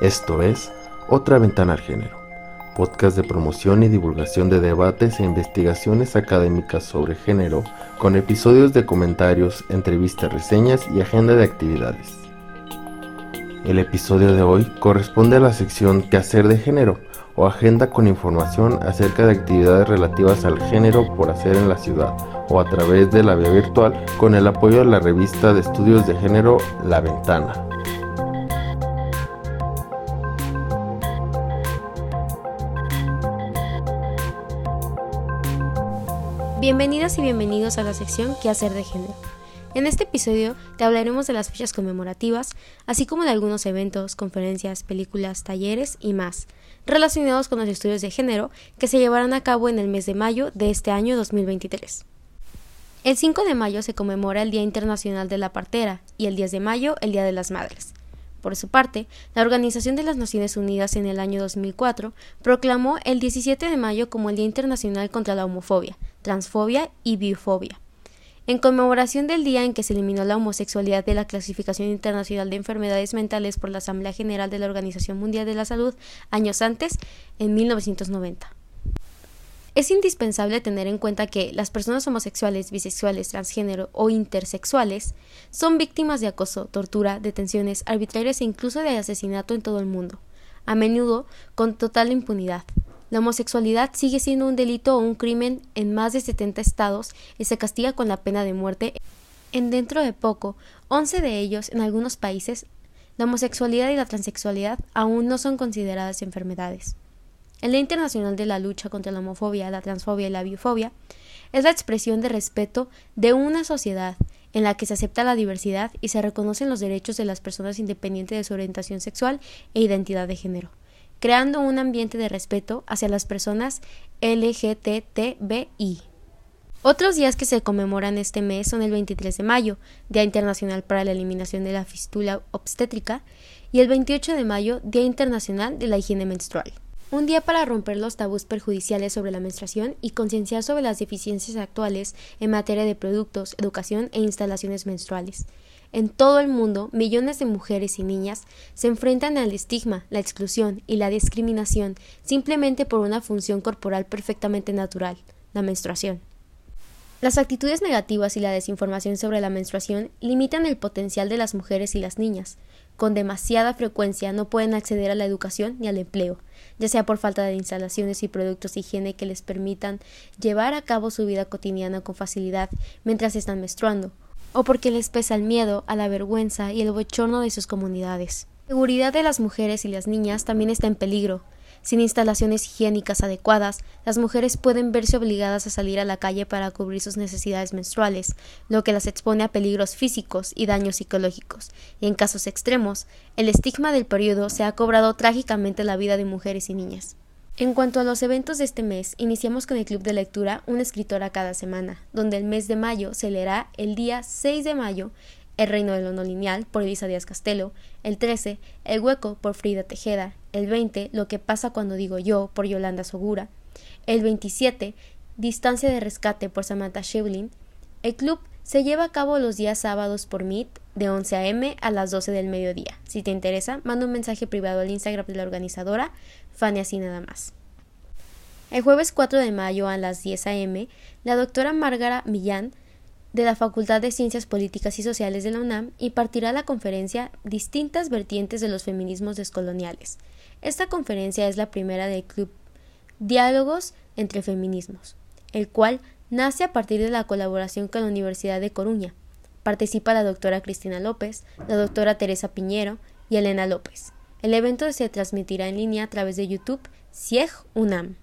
Esto es Otra Ventana al Género, podcast de promoción y divulgación de debates e investigaciones académicas sobre género, con episodios de comentarios, entrevistas, reseñas y agenda de actividades. El episodio de hoy corresponde a la sección Quehacer de Género o agenda con información acerca de actividades relativas al género por hacer en la ciudad o a través de la vía virtual con el apoyo de la revista de estudios de género La Ventana. Bienvenidas y bienvenidos a la sección ¿Qué hacer de género? En este episodio te hablaremos de las fechas conmemorativas, así como de algunos eventos, conferencias, películas, talleres y más, relacionados con los estudios de género que se llevarán a cabo en el mes de mayo de este año 2023. El 5 de mayo se conmemora el Día Internacional de la Partera y el 10 de mayo el Día de las Madres. Por su parte, la Organización de las Naciones Unidas en el año 2004 proclamó el 17 de mayo como el Día Internacional contra la Homofobia, Transfobia y Bifobia. En conmemoración del día en que se eliminó la homosexualidad de la Clasificación Internacional de Enfermedades Mentales por la Asamblea General de la Organización Mundial de la Salud años antes, en 1990. Es indispensable tener en cuenta que las personas homosexuales, bisexuales, transgénero o intersexuales son víctimas de acoso, tortura, detenciones arbitrarias e incluso de asesinato en todo el mundo, a menudo con total impunidad. La homosexualidad sigue siendo un delito o un crimen en más de 70 estados y se castiga con la pena de muerte. En dentro de poco, 11 de ellos en algunos países, la homosexualidad y la transexualidad aún no son consideradas enfermedades. El Día Internacional de la Lucha contra la Homofobia, la Transfobia y la Biofobia es la expresión de respeto de una sociedad en la que se acepta la diversidad y se reconocen los derechos de las personas independientes de su orientación sexual e identidad de género, creando un ambiente de respeto hacia las personas LGTBI. Otros días que se conmemoran este mes son el 23 de mayo, Día Internacional para la Eliminación de la Fistula Obstétrica, y el 28 de mayo, Día Internacional de la Higiene Menstrual. Un día para romper los tabús perjudiciales sobre la menstruación y concienciar sobre las deficiencias actuales en materia de productos, educación e instalaciones menstruales. En todo el mundo, millones de mujeres y niñas se enfrentan al estigma, la exclusión y la discriminación simplemente por una función corporal perfectamente natural, la menstruación. Las actitudes negativas y la desinformación sobre la menstruación limitan el potencial de las mujeres y las niñas. Con demasiada frecuencia no pueden acceder a la educación ni al empleo, ya sea por falta de instalaciones y productos de higiene que les permitan llevar a cabo su vida cotidiana con facilidad mientras están menstruando, o porque les pesa el miedo a la vergüenza y el bochorno de sus comunidades. La seguridad de las mujeres y las niñas también está en peligro, sin instalaciones higiénicas adecuadas, las mujeres pueden verse obligadas a salir a la calle para cubrir sus necesidades menstruales, lo que las expone a peligros físicos y daños psicológicos, y en casos extremos, el estigma del periodo se ha cobrado trágicamente la vida de mujeres y niñas. En cuanto a los eventos de este mes, iniciamos con el Club de Lectura Una escritora cada semana, donde el mes de mayo se leerá el día 6 de mayo el reino de lo no lineal por Elisa Díaz Castelo, el 13, El hueco por Frida Tejeda, el 20, Lo que pasa cuando digo yo por Yolanda Sogura, el 27, Distancia de rescate por Samantha Shevlin. El club se lleva a cabo los días sábados por Meet de 11 a.m. a las 12 del mediodía. Si te interesa, manda un mensaje privado al Instagram de la organizadora, Fanny así nada más. El jueves 4 de mayo a las 10 a.m., la doctora Márgara Millán de la Facultad de Ciencias Políticas y Sociales de la UNAM impartirá la conferencia Distintas vertientes de los feminismos descoloniales. Esta conferencia es la primera del club Diálogos entre Feminismos, el cual nace a partir de la colaboración con la Universidad de Coruña. Participa la doctora Cristina López, la doctora Teresa Piñero y Elena López. El evento se transmitirá en línea a través de YouTube CIEG UNAM.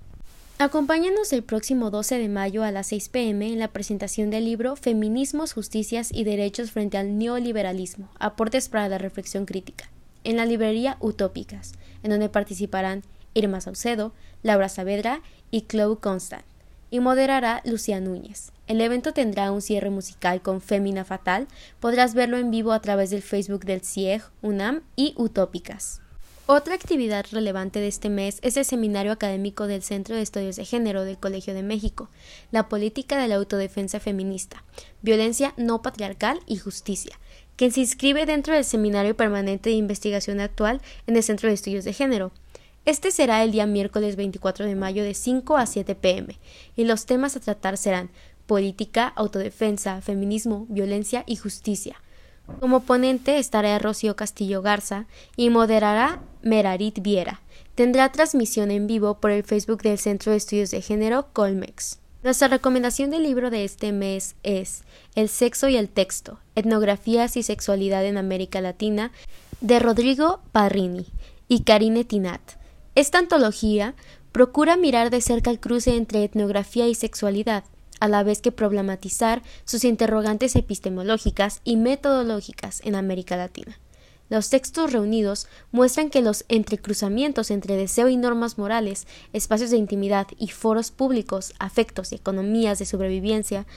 Acompáñanos el próximo 12 de mayo a las 6 pm en la presentación del libro Feminismos, Justicias y Derechos frente al Neoliberalismo, aportes para la reflexión crítica, en la librería Utópicas, en donde participarán Irma Saucedo, Laura Saavedra y Chloe Constant, y moderará Lucía Núñez. El evento tendrá un cierre musical con Fémina Fatal, podrás verlo en vivo a través del Facebook del CIEG, UNAM y Utópicas. Otra actividad relevante de este mes es el seminario académico del Centro de Estudios de Género del Colegio de México, La política de la autodefensa feminista, violencia no patriarcal y justicia, quien se inscribe dentro del Seminario Permanente de Investigación Actual en el Centro de Estudios de Género. Este será el día miércoles 24 de mayo de 5 a 7 pm, y los temas a tratar serán política, autodefensa, feminismo, violencia y justicia. Como ponente estará Rocío Castillo Garza y moderará Merarit Viera. Tendrá transmisión en vivo por el Facebook del Centro de Estudios de Género Colmex. Nuestra recomendación del libro de este mes es El sexo y el texto, etnografías y sexualidad en América Latina, de Rodrigo Parrini y Karine Tinat. Esta antología procura mirar de cerca el cruce entre etnografía y sexualidad, a la vez que problematizar sus interrogantes epistemológicas y metodológicas en América Latina. Los textos reunidos muestran que los entrecruzamientos entre deseo y normas morales, espacios de intimidad y foros públicos, afectos y economías de sobrevivencia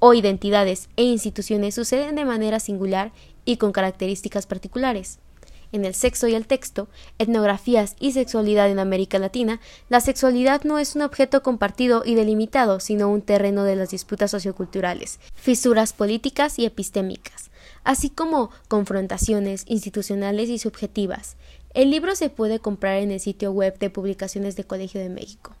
o identidades e instituciones suceden de manera singular y con características particulares. En el sexo y el texto, etnografías y sexualidad en América Latina, la sexualidad no es un objeto compartido y delimitado, sino un terreno de las disputas socioculturales, fisuras políticas y epistémicas así como confrontaciones institucionales y subjetivas. El libro se puede comprar en el sitio web de publicaciones de Colegio de México.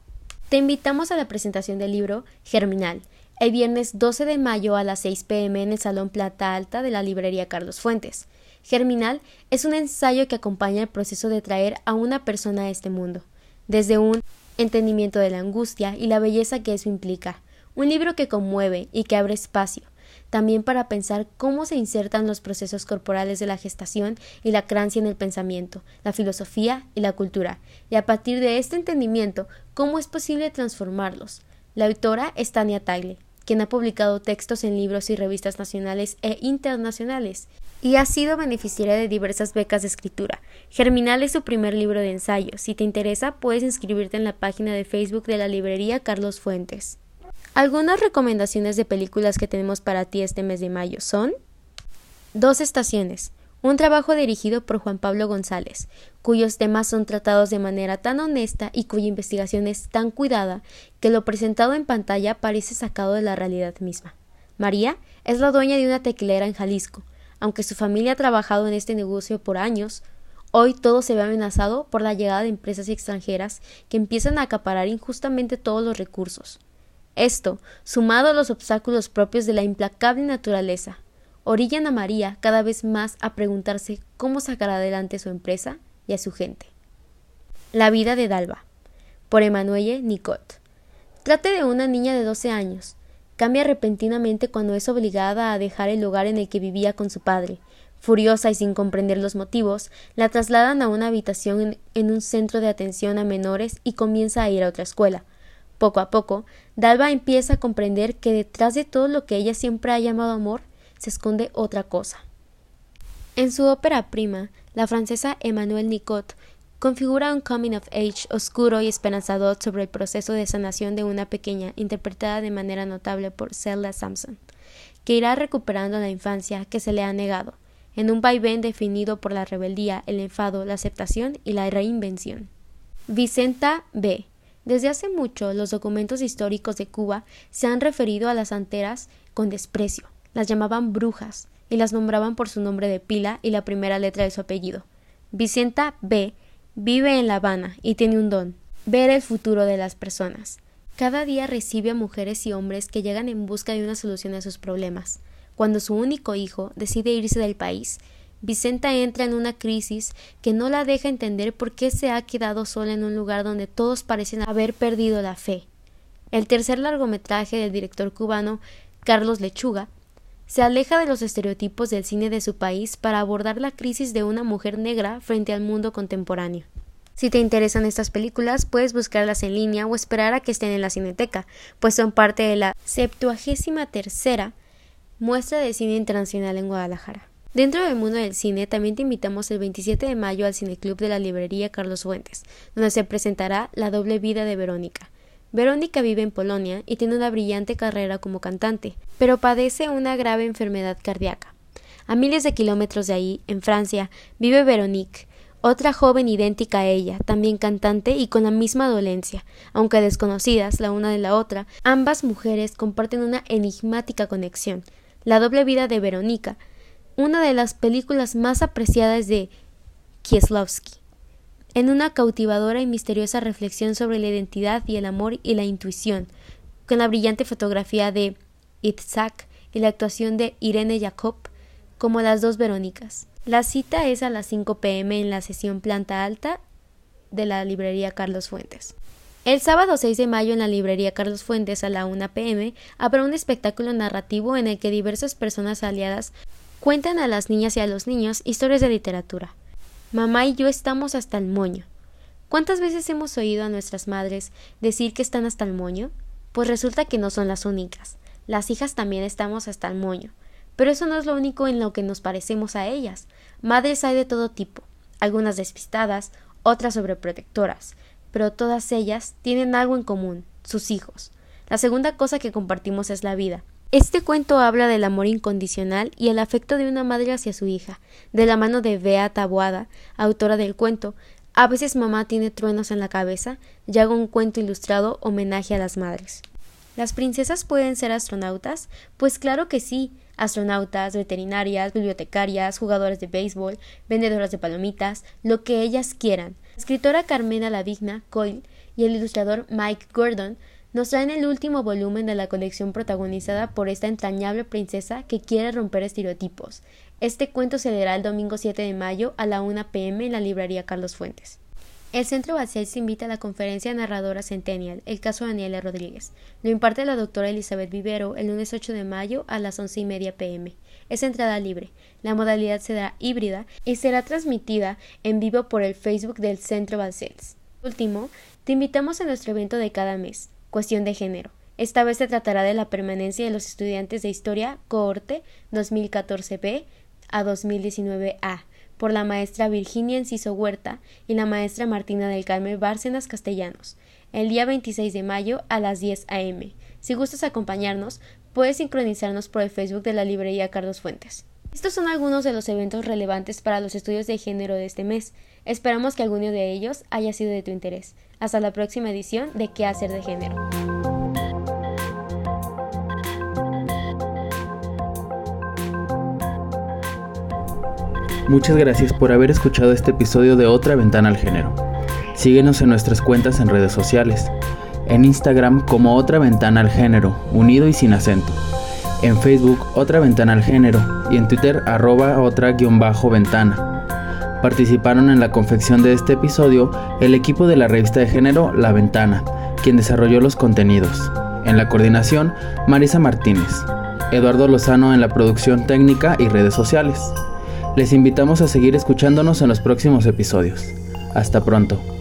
Te invitamos a la presentación del libro Germinal, el viernes 12 de mayo a las 6 pm en el Salón Plata Alta de la librería Carlos Fuentes. Germinal es un ensayo que acompaña el proceso de traer a una persona a este mundo, desde un entendimiento de la angustia y la belleza que eso implica, un libro que conmueve y que abre espacio, también para pensar cómo se insertan los procesos corporales de la gestación y la crancia en el pensamiento, la filosofía y la cultura, y a partir de este entendimiento, cómo es posible transformarlos. La autora es Tania Tagle, quien ha publicado textos en libros y revistas nacionales e internacionales, y ha sido beneficiaria de diversas becas de escritura. Germinal es su primer libro de ensayo. Si te interesa, puedes inscribirte en la página de Facebook de la librería Carlos Fuentes. Algunas recomendaciones de películas que tenemos para ti este mes de mayo son Dos estaciones, un trabajo dirigido por Juan Pablo González, cuyos temas son tratados de manera tan honesta y cuya investigación es tan cuidada que lo presentado en pantalla parece sacado de la realidad misma. María es la dueña de una tequilera en Jalisco. Aunque su familia ha trabajado en este negocio por años, hoy todo se ve amenazado por la llegada de empresas extranjeras que empiezan a acaparar injustamente todos los recursos. Esto, sumado a los obstáculos propios de la implacable naturaleza, orillan a María cada vez más a preguntarse cómo sacar adelante su empresa y a su gente. La vida de Dalva, por Emanuelle Nicot. Trate de una niña de 12 años. Cambia repentinamente cuando es obligada a dejar el lugar en el que vivía con su padre. Furiosa y sin comprender los motivos, la trasladan a una habitación en, un centro de atención a menores y comienza a ir a otra escuela, poco a poco, Dalva empieza a comprender que detrás de todo lo que ella siempre ha llamado amor se esconde otra cosa. En su ópera prima, la francesa Emmanuelle Nicot configura un coming of age oscuro y esperanzador sobre el proceso de sanación de una pequeña, interpretada de manera notable por Zelda Sampson, que irá recuperando la infancia que se le ha negado, en un vaivén definido por la rebeldía, el enfado, la aceptación y la reinvención. Vicenta B. Desde hace mucho los documentos históricos de Cuba se han referido a las anteras con desprecio, las llamaban brujas y las nombraban por su nombre de pila y la primera letra de su apellido. Vicenta B. vive en La Habana y tiene un don, ver el futuro de las personas. Cada día recibe a mujeres y hombres que llegan en busca de una solución a sus problemas. Cuando su único hijo decide irse del país, Vicenta entra en una crisis que no la deja entender por qué se ha quedado sola en un lugar donde todos parecen haber perdido la fe. El tercer largometraje del director cubano Carlos Lechuga se aleja de los estereotipos del cine de su país para abordar la crisis de una mujer negra frente al mundo contemporáneo. Si te interesan estas películas, puedes buscarlas en línea o esperar a que estén en la cineteca, pues son parte de la septuagésima tercera muestra de cine internacional en Guadalajara. Dentro del mundo del cine, también te invitamos el 27 de mayo al Cineclub de la librería Carlos Fuentes, donde se presentará La doble vida de Verónica. Verónica vive en Polonia y tiene una brillante carrera como cantante, pero padece una grave enfermedad cardíaca. A miles de kilómetros de ahí, en Francia, vive Veronique, otra joven idéntica a ella, también cantante y con la misma dolencia. Aunque desconocidas la una de la otra, ambas mujeres comparten una enigmática conexión. La doble vida de Verónica una de las películas más apreciadas de Kieslowski, en una cautivadora y misteriosa reflexión sobre la identidad y el amor y la intuición, con la brillante fotografía de Itzhak y la actuación de Irene Jacob como las dos Verónicas. La cita es a las 5 pm en la sesión planta alta de la librería Carlos Fuentes. El sábado 6 de mayo en la librería Carlos Fuentes a la 1 pm habrá un espectáculo narrativo en el que diversas personas aliadas cuentan a las niñas y a los niños historias de literatura. Mamá y yo estamos hasta el moño. ¿Cuántas veces hemos oído a nuestras madres decir que están hasta el moño? Pues resulta que no son las únicas. Las hijas también estamos hasta el moño. Pero eso no es lo único en lo que nos parecemos a ellas. Madres hay de todo tipo, algunas despistadas, otras sobreprotectoras, pero todas ellas tienen algo en común, sus hijos. La segunda cosa que compartimos es la vida. Este cuento habla del amor incondicional y el afecto de una madre hacia su hija, de la mano de Bea Taboada, autora del cuento. A veces mamá tiene truenos en la cabeza y hago un cuento ilustrado homenaje a las madres. ¿Las princesas pueden ser astronautas? Pues claro que sí. Astronautas, veterinarias, bibliotecarias, jugadores de béisbol, vendedoras de palomitas, lo que ellas quieran. La escritora Carmena Lavigna Coyle y el ilustrador Mike Gordon nos traen el último volumen de la colección protagonizada por esta entrañable princesa que quiere romper estereotipos. Este cuento se leerá el domingo 7 de mayo a la 1 pm en la librería Carlos Fuentes. El Centro se invita a la conferencia Narradora Centennial, el caso Daniela Rodríguez. Lo imparte la doctora Elizabeth Vivero el lunes 8 de mayo a las 11 y media pm. Es entrada libre. La modalidad será híbrida y será transmitida en vivo por el Facebook del Centro Balcells. Último, te invitamos a nuestro evento de cada mes, Cuestión de Género. Esta vez se tratará de la permanencia de los estudiantes de Historia cohorte 2014B a 2019A por la maestra Virginia Enciso Huerta y la maestra Martina del Carmen Bárcenas Castellanos, el día 26 de mayo a las 10 a.m. Si gustas acompañarnos, puedes sincronizarnos por el Facebook de la librería Carlos Fuentes. Estos son algunos de los eventos relevantes para los estudios de género de este mes. Esperamos que alguno de ellos haya sido de tu interés. Hasta la próxima edición de ¿Qué hacer de género? Muchas gracias por haber escuchado este episodio de Otra Ventana al Género. Síguenos en nuestras cuentas en redes sociales. En Instagram como Otra Ventana al Género, unido y sin acento. En Facebook Otra Ventana al Género y en Twitter arroba otra-ventana. Participaron en la confección de este episodio el equipo de la revista de género La Ventana, quien desarrolló los contenidos. En la coordinación, Marisa Martínez. Eduardo Lozano en la producción técnica y redes sociales. Les invitamos a seguir escuchándonos en los próximos episodios. Hasta pronto.